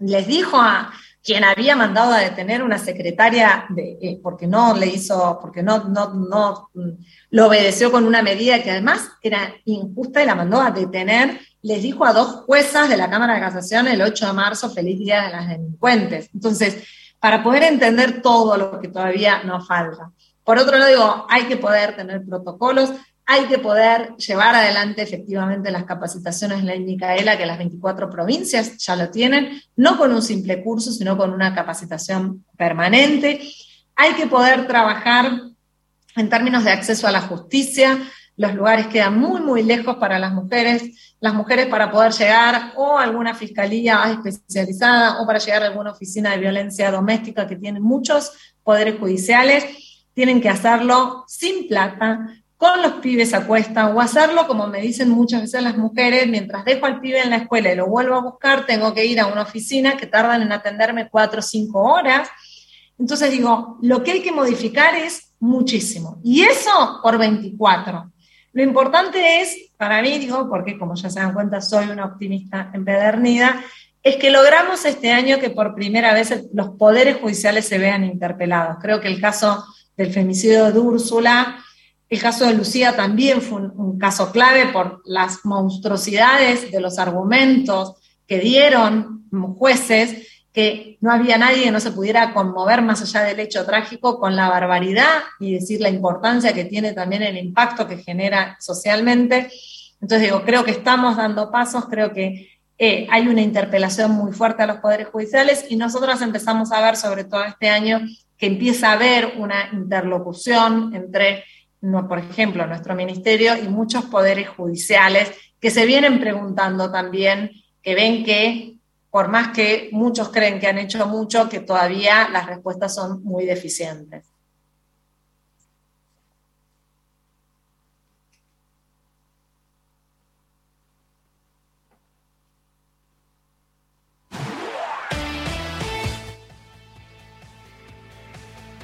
les dijo a quien había mandado a detener una secretaria de, porque no le hizo, porque no, no, no mm, lo obedeció con una medida que además era injusta y la mandó a detener les dijo a dos juezas de la Cámara de Casación el 8 de marzo, feliz día de las delincuentes. Entonces, para poder entender todo lo que todavía nos falta. Por otro lado, digo, hay que poder tener protocolos, hay que poder llevar adelante efectivamente las capacitaciones en la Micaela, que las 24 provincias ya lo tienen, no con un simple curso, sino con una capacitación permanente. Hay que poder trabajar en términos de acceso a la justicia, los lugares quedan muy, muy lejos para las mujeres. Las mujeres para poder llegar o a alguna fiscalía especializada o para llegar a alguna oficina de violencia doméstica que tienen muchos poderes judiciales, tienen que hacerlo sin plata, con los pibes a cuesta o hacerlo como me dicen muchas veces las mujeres, mientras dejo al pibe en la escuela y lo vuelvo a buscar, tengo que ir a una oficina que tardan en atenderme cuatro o cinco horas. Entonces digo, lo que hay que modificar es muchísimo. Y eso por 24. Lo importante es, para mí, digo, porque como ya se dan cuenta, soy una optimista empedernida, es que logramos este año que por primera vez los poderes judiciales se vean interpelados. Creo que el caso del femicidio de Úrsula, el caso de Lucía también fue un, un, caso clave por las monstruosidades de los argumentos que dieron jueces que no había nadie que no se pudiera conmover más allá del hecho trágico con la barbaridad y decir la importancia que tiene también el impacto que genera socialmente. Entonces digo, creo que estamos dando pasos, creo que eh, hay una interpelación muy fuerte a los poderes judiciales y nosotros empezamos a ver, sobre todo este año, que empieza a haber una interlocución entre, por ejemplo, nuestro ministerio y muchos poderes judiciales que se vienen preguntando también, que ven que por más que muchos creen que han hecho mucho, que todavía las respuestas son muy deficientes.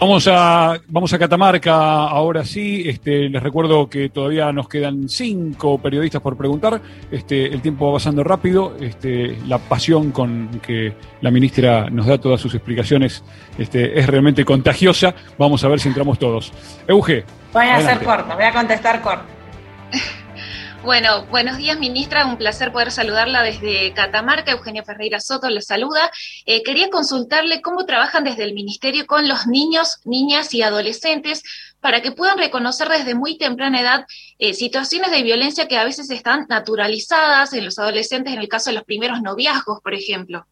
Vamos a, vamos a Catamarca ahora sí. Este, les recuerdo que todavía nos quedan cinco periodistas por preguntar. Este, el tiempo va pasando rápido. Este, la pasión con que la ministra nos da todas sus explicaciones este, es realmente contagiosa. Vamos a ver si entramos todos. Euge. Voy a hacer corto, voy a contestar corto. Bueno, buenos días, ministra. Un placer poder saludarla desde Catamarca. Eugenia Ferreira Soto le saluda. Eh, quería consultarle cómo trabajan desde el ministerio con los niños, niñas y adolescentes para que puedan reconocer desde muy temprana edad eh, situaciones de violencia que a veces están naturalizadas en los adolescentes, en el caso de los primeros noviazgos, por ejemplo.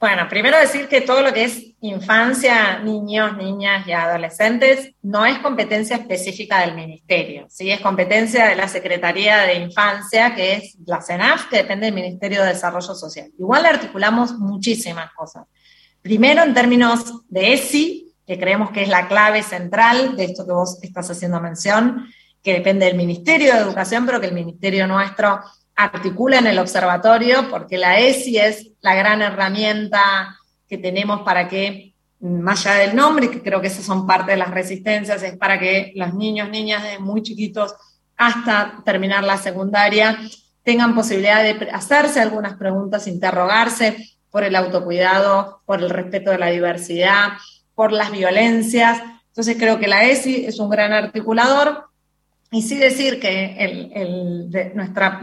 Bueno, primero decir que todo lo que es infancia, niños, niñas y adolescentes no es competencia específica del ministerio, ¿sí? es competencia de la Secretaría de Infancia, que es la CENAF, que depende del Ministerio de Desarrollo Social. Igual le articulamos muchísimas cosas. Primero, en términos de ESI, que creemos que es la clave central de esto que vos estás haciendo mención, que depende del Ministerio de Educación, pero que el Ministerio nuestro articula en el observatorio, porque la ESI es la gran herramienta que tenemos para que, más allá del nombre, que creo que esas son parte de las resistencias, es para que los niños, niñas de muy chiquitos hasta terminar la secundaria tengan posibilidad de hacerse algunas preguntas, interrogarse por el autocuidado, por el respeto de la diversidad, por las violencias. Entonces creo que la ESI es un gran articulador y sí decir que el,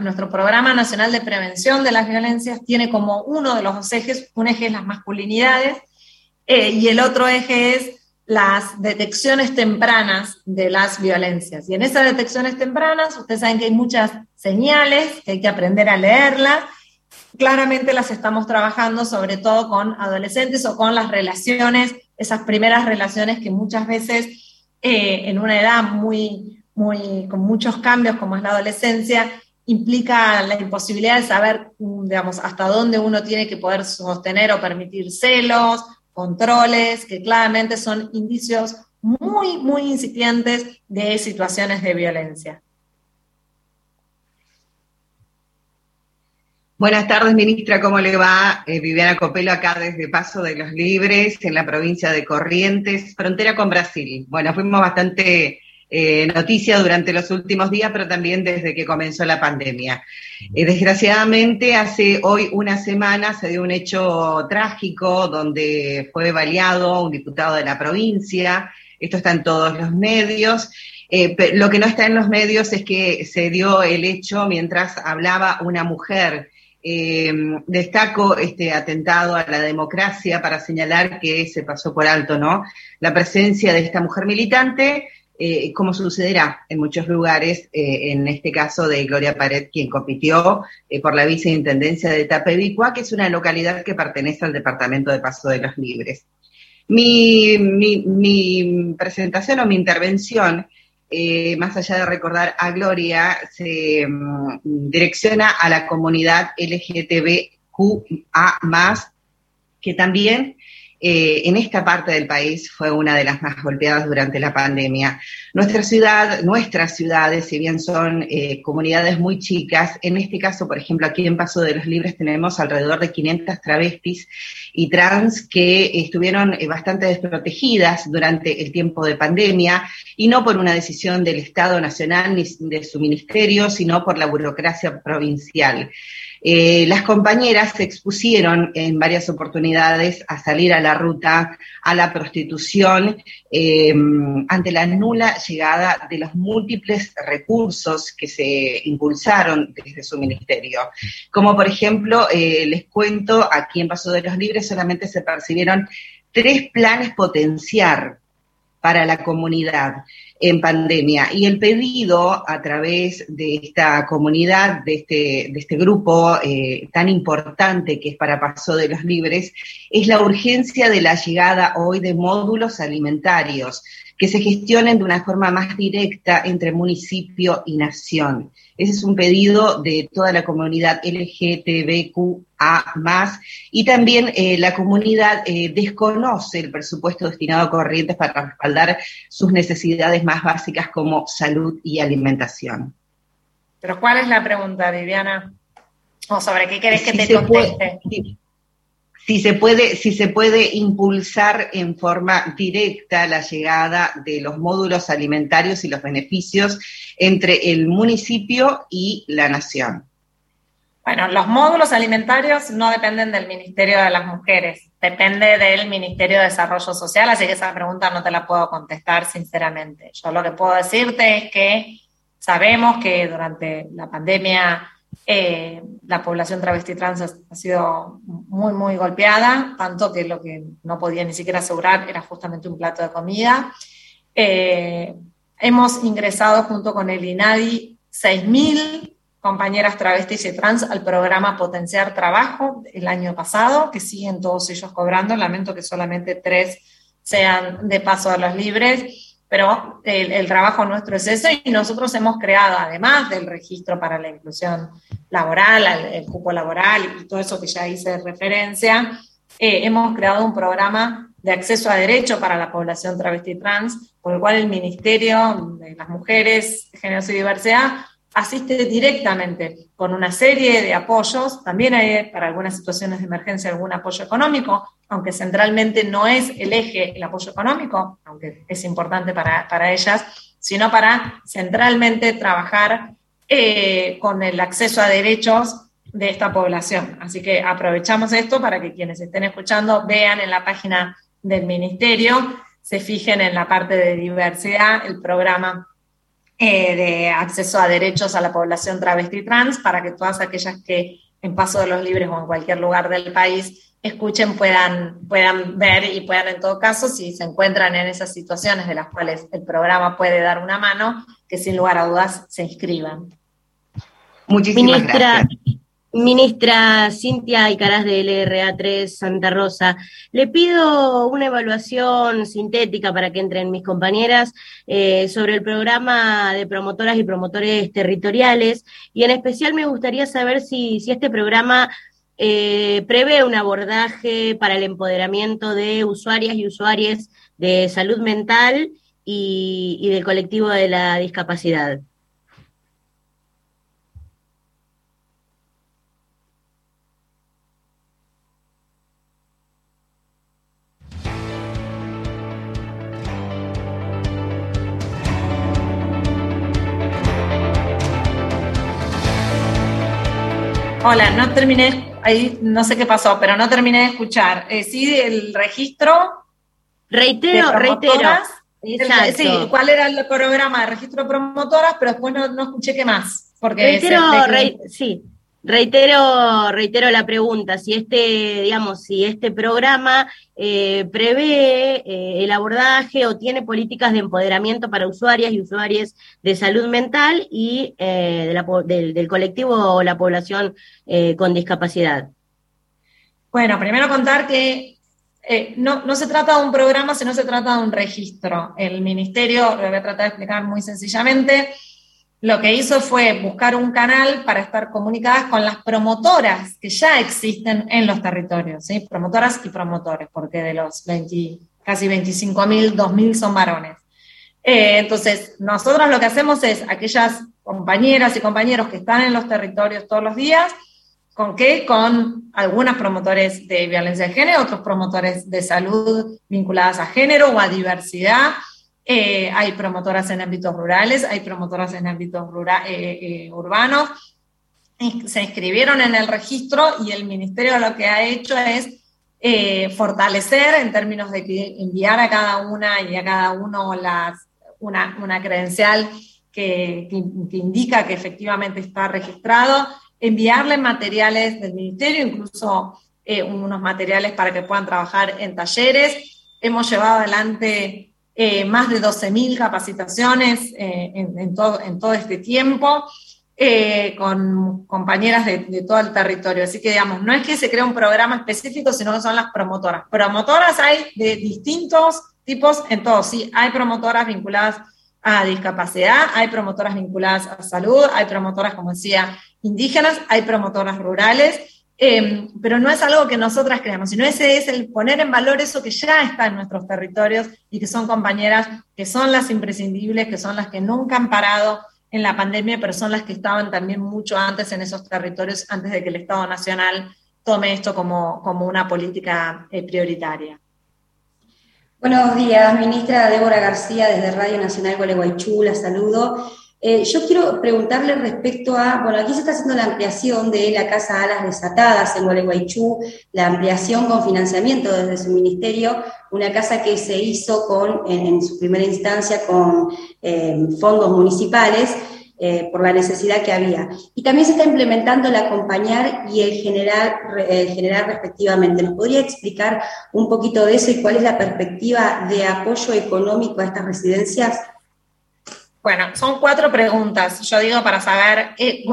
nuestro Programa Nacional de Prevención de las Violencias tiene como uno de los ejes, un eje es las masculinidades eh, y el otro eje es las detecciones tempranas de las violencias. Y en esas detecciones tempranas, ustedes saben que hay muchas señales, que hay que aprender a leerlas. Claramente las estamos trabajando sobre todo con adolescentes o con las relaciones, esas primeras relaciones que muchas veces eh, en una edad muy, con muchos cambios como es la adolescencia, implica la imposibilidad de saber, digamos, hasta dónde uno tiene que poder sostener o permitir celos, controles, que claramente son indicios muy, muy incipientes de situaciones de violencia. Buenas tardes, ministra. ¿Cómo le va? Eh, Viviana Copelo acá desde Paso de los Libres, en la provincia de Corrientes, frontera con Brasil. Bueno, fuimos bastante eh, noticia durante los últimos días, pero también desde que comenzó la pandemia. Eh, desgraciadamente, hace hoy una semana se dio un hecho trágico donde fue baleado un diputado de la provincia. Esto está en todos los medios. Eh, lo que no está en los medios es que se dio el hecho mientras hablaba una mujer. destaco este atentado a la democracia para señalar que se pasó por alto, ¿no? La presencia de esta mujer militante eh, como sucederá en muchos lugares, eh, en este caso de Gloria Pared, quien compitió eh, por la viceintendencia de Tapebicua, que es una localidad que pertenece al departamento de Paso de los Libres. Mi, mi presentación o mi intervención, más allá de recordar a Gloria, se mm, direcciona a la comunidad LGTBQA, que también eh, en esta parte del país fue una de las más golpeadas durante la pandemia. Nuestra ciudad, nuestras ciudades, si bien son eh, comunidades muy chicas, en este caso, por ejemplo, aquí en Paso de los Libres tenemos alrededor de 500 travestis y trans que estuvieron eh, bastante desprotegidas durante el tiempo de pandemia y no por una decisión del Estado Nacional ni de su ministerio, sino por la burocracia provincial. Eh, las compañeras se expusieron en varias oportunidades a salir a la ruta a la prostitución em, ante la nula llegada de los múltiples recursos que se impulsaron desde su ministerio. Como por ejemplo, eh, les cuento, aquí en Paso de los Libres solamente se percibieron tres planes potenciar para la comunidad. En pandemia. Y el pedido a través de esta comunidad, de este, de este grupo eh, tan importante que es para Paso de los Libres, es la urgencia de la llegada hoy de módulos alimentarios que se gestionen de una forma más directa entre municipio y nación. Ese es un pedido de toda la comunidad LGTBQA y también eh, la comunidad eh, desconoce el presupuesto destinado a corrientes para respaldar sus necesidades más básicas como salud y alimentación. Pero ¿cuál es la pregunta, Viviana? ¿O sobre qué querés que te conteste? Si se puede, si se puede impulsar en forma directa la llegada de los módulos alimentarios y los beneficios entre el municipio y la nación. Bueno, los módulos alimentarios no dependen del Ministerio de las Mujeres, depende del Ministerio de Desarrollo Social, así que esa pregunta no te la puedo contestar sinceramente. Yo lo que puedo decirte es que sabemos que durante la pandemia eh, la población travesti trans ha, sido muy, muy golpeada, tanto que lo que no podía ni siquiera asegurar era justamente un plato de comida. Eh, hemos ingresado junto con el INADI 6.000 compañeras travestis y trans al programa Potenciar Trabajo el año pasado, que siguen todos ellos cobrando. Lamento que solamente tres sean de paso a los libres pero el, trabajo nuestro es eso y nosotros hemos creado, además del registro para la inclusión laboral, el, cupo laboral y todo eso que ya hice referencia, eh, hemos creado un programa de acceso a derecho para la población travesti trans, por el cual el Ministerio de las Mujeres, Género y Diversidad asiste directamente con una serie de apoyos, también hay para algunas situaciones de emergencia algún apoyo económico, aunque centralmente no es el eje el apoyo económico, aunque es importante para, ellas, sino para centralmente trabajar eh, con el acceso a derechos de esta población. Así que aprovechamos esto para que quienes estén escuchando vean en la página del ministerio, se fijen en la parte de diversidad, el programa eh, de acceso a derechos a la población travesti trans para que todas aquellas que en Paso de los Libres o en cualquier lugar del país escuchen puedan, puedan ver y puedan en todo caso, si se encuentran en esas situaciones de las cuales el programa puede dar una mano, que sin lugar a dudas se inscriban. Muchísimas gracias. Ministra Cintia Icaraz de LRA3 Santa Rosa, le pido una evaluación sintética para que entren mis compañeras eh, sobre el programa de promotoras y promotores territoriales y en especial me gustaría saber si, si este programa eh, prevé un abordaje para el empoderamiento de usuarias y usuarios de salud mental y del colectivo de la discapacidad. Hola, no terminé, ahí no sé qué pasó, pero no terminé de escuchar. Eh, sí, el registro. Reitero, reitero. sí, ¿cuál era el programa de registro de promotoras? Pero después no, escuché qué más. Porque reitero, sí, Reitero, reitero la pregunta, si este, digamos, si este programa eh, prevé eh, el abordaje o tiene políticas de empoderamiento para usuarias y usuarios de salud mental y eh, del, colectivo o la población con discapacidad. Bueno, primero contar que no, no, se trata de un programa, sino se trata de un registro. El ministerio, lo voy a tratar de explicar muy sencillamente, lo que hizo fue buscar un canal para estar comunicadas con las promotoras que ya existen en los territorios, ¿sí? promotoras y promotores, porque de los 20, casi 25.000, 2.000 son varones. Eh, entonces, nosotros lo que hacemos es aquellas compañeras y compañeros que están en los territorios todos los días, ¿con qué? Con algunas promotores de violencia de género, otros promotores de salud vinculadas a género o a diversidad, eh, hay promotoras en ámbitos rurales, hay promotoras en ámbitos eh, eh, urbanos. Se inscribieron en el registro y el ministerio lo que ha hecho es fortalecer en términos de enviar a cada una y a cada uno las, una, credencial que, que indica que efectivamente está registrado, enviarle materiales del ministerio, incluso unos materiales para que puedan trabajar en talleres. Hemos llevado adelante eh, más de 12.000 capacitaciones eh, en, todo, este tiempo. con compañeras de, todo el territorio. Así que, digamos, no es que se crea un programa específico, sino que son las promotoras. Promotoras hay de distintos tipos en todos. Sí, hay promotoras vinculadas a discapacidad, hay promotoras vinculadas a salud, hay promotoras, como decía, indígenas, hay promotoras rurales, em, pero no es algo que nosotras creamos, sino ese es el poner en valor eso que ya está en nuestros territorios y que son compañeras que son las imprescindibles, que son las que nunca han parado en la pandemia, pero son las que estaban también mucho antes en esos territorios, antes de que el Estado Nacional tome esto como, como una política eh, prioritaria. Buenos días, ministra Débora García desde Radio Nacional Gualeguaychú, la saludo. Eh, yo quiero preguntarle respecto a, bueno, aquí se está haciendo la ampliación de la Casa Alas Desatadas en Gualeguaychú, la ampliación con financiamiento desde su ministerio, una casa que se hizo con, en, su primera instancia con eh, fondos municipales eh, por la necesidad que había. Y también se está implementando el acompañar y el generar, generar respectivamente. ¿Nos podría explicar un poquito de eso y cuál es la perspectiva de apoyo económico a estas residencias? Bueno, son cuatro preguntas, yo digo, para saber, eh,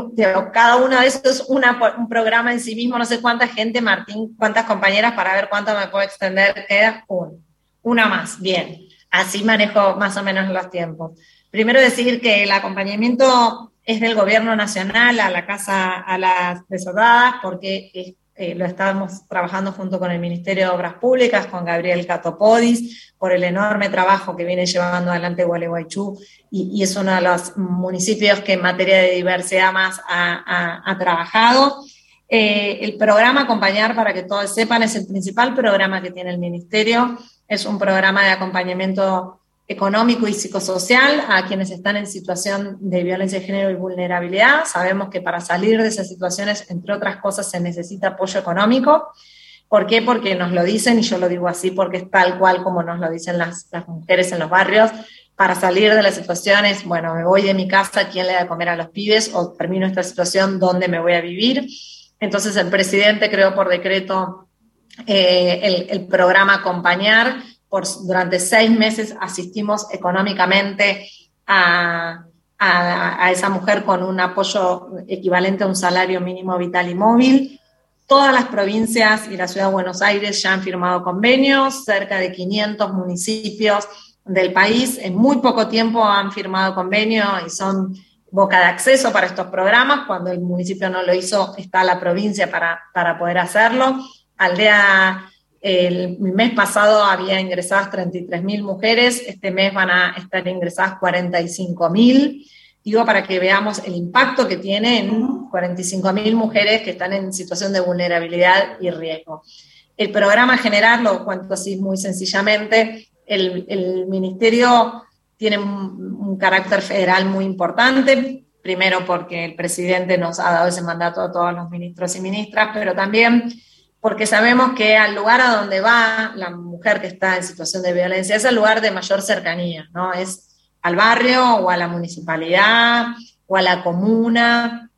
cada uno de esos es un programa en sí mismo, no sé cuánta gente, Martín, cuántas compañeras, para ver cuánto me puedo extender, queda una más, bien, así manejo más o menos los tiempos. Primero decir que el acompañamiento es del gobierno nacional a la casa, a las desordadas, porque eh, lo estamos trabajando junto con el Ministerio de Obras Públicas, con Gabriel Catopodis, por el enorme trabajo que viene llevando adelante Gualeguaychú y, es uno de los municipios que en materia de diversidad más ha, trabajado. Eh, el programa Acompañar, para que todos sepan, es el principal programa que tiene el Ministerio. Es un programa de acompañamiento económico y psicosocial a quienes están en situación de violencia de género y vulnerabilidad. Sabemos que para salir de esas situaciones, entre otras cosas, se necesita apoyo económico. ¿Por qué? Porque nos lo dicen, y yo lo digo así porque es tal cual como nos lo dicen las, mujeres en los barrios. Para salir de las situaciones, bueno, me voy de mi casa, ¿quién le da de comer a los pibes? O termino esta situación, ¿dónde me voy a vivir? Entonces el presidente creó por decreto eh, el, el programa Acompañar, durante seis meses asistimos económicamente a, esa mujer con un apoyo equivalente a un salario mínimo vital y móvil. Todas las provincias y la ciudad de Buenos Aires ya han firmado convenios, cerca de 500 municipios del país en muy poco tiempo han firmado convenios y son boca de acceso para estos programas. Cuando el municipio no lo hizo, está la provincia para, para poder hacerlo. Aldea el mes pasado había ingresadas 33.000 mujeres, este mes van a estar ingresadas 45.000. Digo, para que veamos el impacto que tienen 45.000 mujeres que están en situación de vulnerabilidad y riesgo. El programa general, lo cuento así muy sencillamente, el, ministerio tiene un, un, carácter federal muy importante, primero porque el presidente nos ha dado ese mandato a todos los ministros y ministras, pero también porque sabemos que al lugar a donde va la mujer que está en situación de violencia es el lugar de mayor cercanía, ¿no? Es al barrio o a la municipalidad o a la comuna.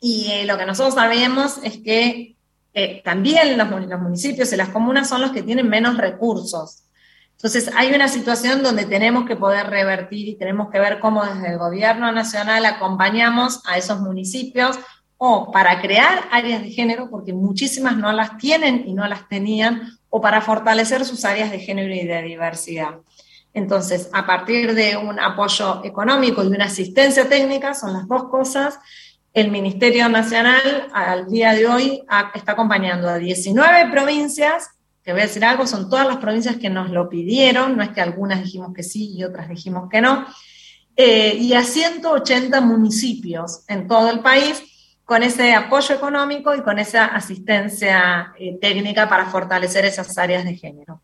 Y eh, lo que nosotros sabemos es que eh, también los, los municipios y las comunas son los que tienen menos recursos. Entonces hay una situación donde tenemos que poder revertir y tenemos que ver cómo desde el gobierno nacional acompañamos a esos municipios o para crear áreas de género, porque muchísimas no las tienen y no las tenían, o para fortalecer sus áreas de género y de diversidad. Entonces, a partir de un apoyo económico y una asistencia técnica, son las dos cosas, el Ministerio Nacional al día de hoy está acompañando a 19 provincias, que voy a decir algo, son todas las provincias que nos lo pidieron, no es que algunas dijimos que sí y otras dijimos que no, eh, y a 180 municipios en todo el país, con ese apoyo económico y con esa asistencia eh, técnica para fortalecer esas áreas de género.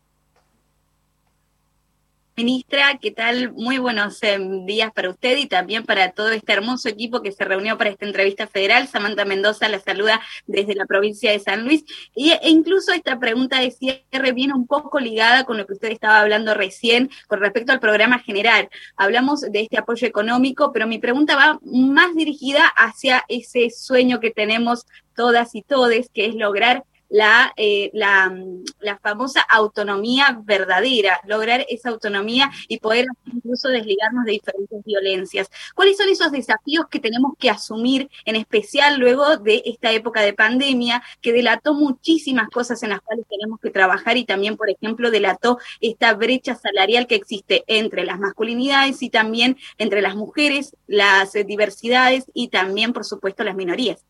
Ministra, ¿qué tal? Muy buenos em, días para usted y también para todo este hermoso equipo que se reunió para esta entrevista federal. Samantha Mendoza la saluda desde la provincia de San Luis. Y, e incluso esta pregunta de cierre viene un poco ligada con lo que usted estaba hablando recién con respecto al programa general. Hablamos de este apoyo económico, pero mi pregunta va más dirigida hacia ese sueño que tenemos todas y todes, que es lograr la, eh, la, la, famosa autonomía verdadera, lograr esa autonomía y poder incluso desligarnos de diferentes violencias. ¿Cuáles son esos desafíos que tenemos que asumir, en especial luego de esta época de pandemia, que delató muchísimas cosas en las cuales tenemos que trabajar y también, por ejemplo, delató esta brecha salarial que existe entre las masculinidades y también entre las mujeres, las diversidades y también, por supuesto, las minorías?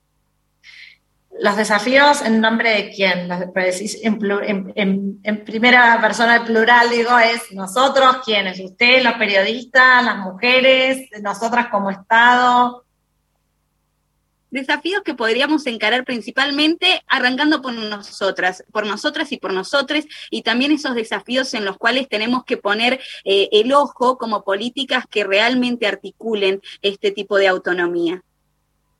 Los desafíos en nombre de quién, en, primera persona del plural digo es nosotros, quiénes, usted, los periodistas, las mujeres, nosotras como Estado. Desafíos que podríamos encarar principalmente arrancando por nosotras, por nosotras y por nosotros, y también esos desafíos en los cuales tenemos que poner eh, el ojo como políticas que realmente articulen este tipo de autonomía.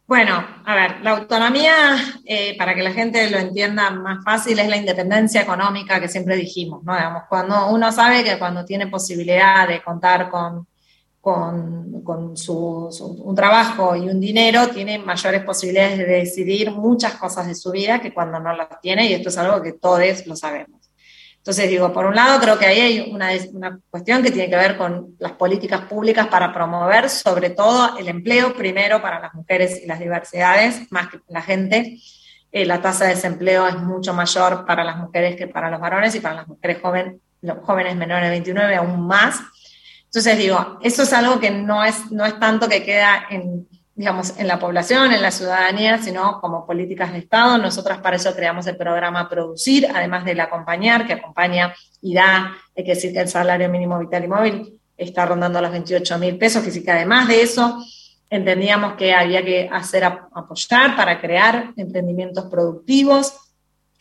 Bueno, a ver, la autonomía, eh, para que la gente lo entienda más fácil, es la independencia económica que siempre dijimos, ¿no? Digamos, cuando uno sabe que cuando tiene posibilidad de contar con, con, su, un trabajo y un dinero, tiene mayores posibilidades de decidir muchas cosas de su vida que cuando no las tiene, y esto es algo que todos lo sabemos. Entonces, digo, por un lado, creo que ahí hay una, cuestión que tiene que ver con las políticas públicas para promover, sobre todo, el empleo, primero para las mujeres y las diversidades, más que la gente. Eh, la tasa de desempleo es mucho mayor para las mujeres que para los varones y para las mujeres jóvenes, los jóvenes menores de 29 aún más. Entonces, digo, eso es algo que no es, no es tanto que queda en digamos, en la población, en la ciudadanía, sino como políticas de Estado. Nosotras para eso creamos el programa Producir, además del acompañar, que acompaña y da, hay que decir que el salario mínimo vital y móvil está rondando los 28 mil pesos, que sí que además de eso entendíamos que había que hacer apoyar para crear emprendimientos productivos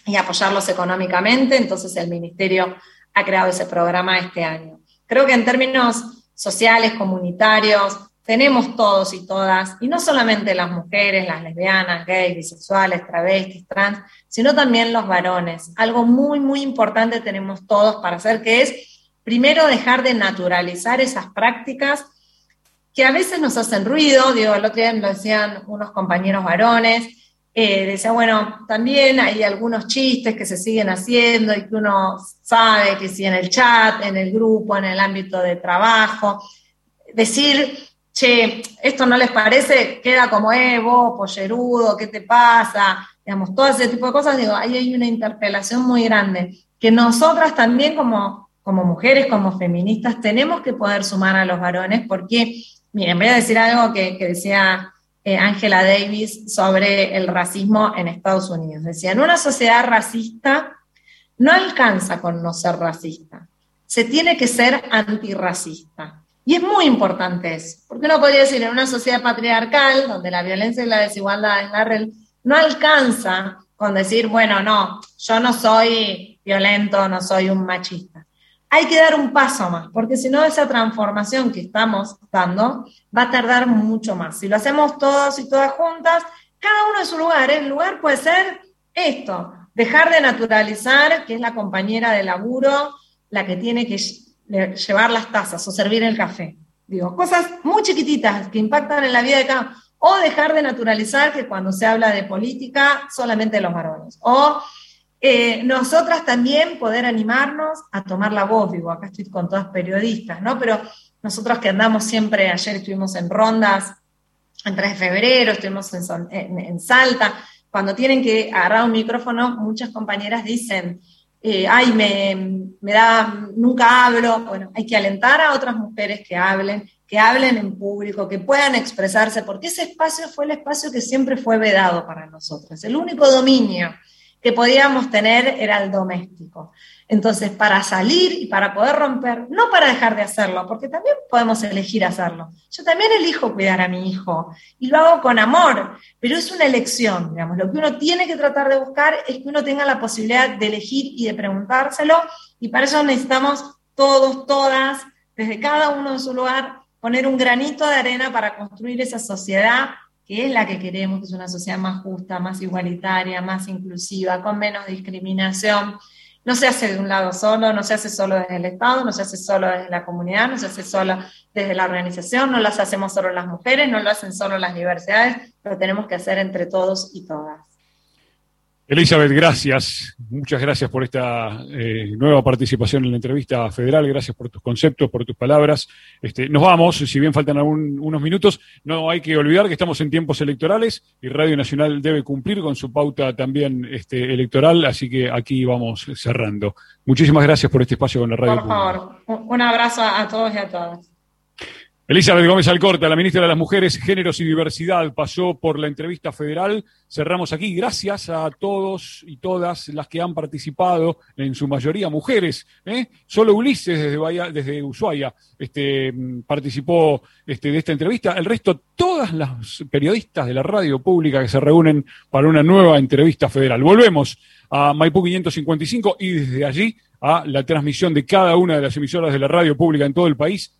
y apoyarlos económicamente, entonces el Ministerio ha creado ese programa este año. Creo que en términos sociales, comunitarios, tenemos todos y todas, y no solamente las mujeres, las lesbianas, gays, bisexuales, travestis, trans, sino también los varones. Algo muy, muy importante tenemos todos para hacer, que es primero dejar de naturalizar esas prácticas que a veces nos hacen ruido, digo, el otro día lo decían unos compañeros varones, eh, decía, bueno, también hay algunos chistes que se siguen haciendo y que uno sabe que si en el chat, en el grupo, en el ámbito de trabajo, decir che, esto no les parece, queda como, eh, vos, pollerudo, ¿qué te pasa? Digamos, todo ese tipo de cosas, digo, ahí hay una interpelación muy grande, que nosotras también como, como mujeres, como feministas, tenemos que poder sumar a los varones, porque, miren, voy a decir algo que, decía eh, Angela Davis sobre el racismo en Estados Unidos. Decía, en una sociedad racista no alcanza con no ser racista, se tiene que ser antirracista. Y es muy importante eso, porque uno podría decir, en una sociedad patriarcal, donde la violencia y la desigualdad es la red, no alcanza con decir, bueno, no, yo no soy violento, no soy un machista. Hay que dar un paso más, porque si no, esa transformación que estamos dando va a tardar mucho más. Si lo hacemos todos y todas juntas, cada uno en su lugar, ¿eh? el lugar puede ser esto, dejar de naturalizar que es la compañera de laburo la que tiene que llevar las tazas o servir el café. Digo, cosas muy chiquititas que impactan en la vida de cada o dejar de naturalizar que cuando se habla de política solamente los varones. O eh, nosotras también poder animarnos a tomar la voz, digo, acá estoy con todas periodistas, ¿no? Pero nosotros que andamos siempre, ayer estuvimos en rondas, en 3 de febrero, estuvimos en, en Salta, cuando tienen que agarrar un micrófono, muchas compañeras dicen, eh, ay, me, me, da, nunca hablo. Bueno, hay que alentar a otras mujeres que hablen, que hablen en público, que puedan expresarse, porque ese espacio fue el espacio que siempre fue vedado para nosotros. El único dominio que podíamos tener era el doméstico. Entonces, para salir y para poder romper, no para dejar de hacerlo, porque también podemos elegir hacerlo. Yo también elijo cuidar a mi hijo y lo hago con amor, pero es una elección, digamos. Lo que uno tiene que tratar de buscar es que uno tenga la posibilidad de elegir y de preguntárselo, y para eso necesitamos todos, todas, desde cada uno en su lugar, poner un granito de arena para construir esa sociedad que es la que queremos, que es una sociedad más justa, más igualitaria, más inclusiva, con menos discriminación no se hace de un lado solo, no se hace solo desde el Estado, no se hace solo desde la comunidad, no se hace solo desde la organización, no las hacemos solo las mujeres, no lo hacen solo las diversidades, lo tenemos que hacer entre todos y todas. Elizabeth, gracias. Muchas gracias por esta eh, nueva participación en la entrevista federal. Gracias por tus conceptos, por tus palabras. Este, nos vamos, si bien faltan unos minutos, no hay que olvidar que estamos en tiempos electorales y Radio Nacional debe cumplir con su pauta también este, electoral, así que aquí vamos cerrando. Muchísimas gracias por este espacio con la radio. Por favor, un abrazo a todos y a todas. Elizabeth Gómez Alcorta, la ministra de las Mujeres, Géneros y Diversidad, pasó por la entrevista federal. Cerramos aquí. Gracias a todos y todas las que han participado, en su mayoría mujeres. ¿eh? Solo Ulises desde, desde Ushuaia este, participó este, de esta entrevista. El resto, todas las periodistas de la radio pública que se reúnen para una nueva entrevista federal. Volvemos a Maipú 555 y desde allí a la transmisión de cada una de las emisoras de la radio pública en todo el país